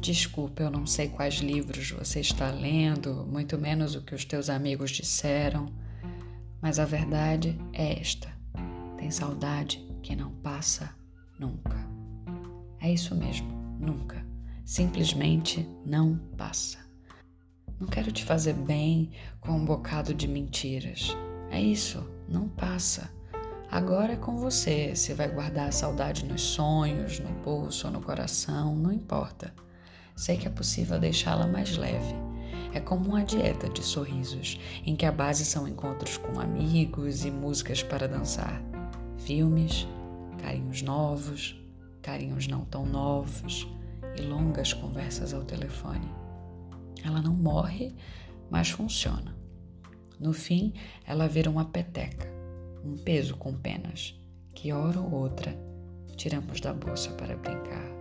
Desculpa, eu não sei quais livros você está lendo, muito menos o que os teus amigos disseram, mas a verdade é esta: tem saudade que não passa nunca. É isso mesmo, nunca. Simplesmente não passa. Não quero te fazer bem com um bocado de mentiras. É isso, não passa. Agora é com você, se vai guardar a saudade nos sonhos, no pulso ou no coração, não importa. Sei que é possível deixá-la mais leve. É como uma dieta de sorrisos, em que a base são encontros com amigos e músicas para dançar, filmes, carinhos novos, carinhos não tão novos e longas conversas ao telefone. Ela não morre, mas funciona. No fim, ela vira uma peteca, um peso com penas, que hora ou outra tiramos da bolsa para brincar.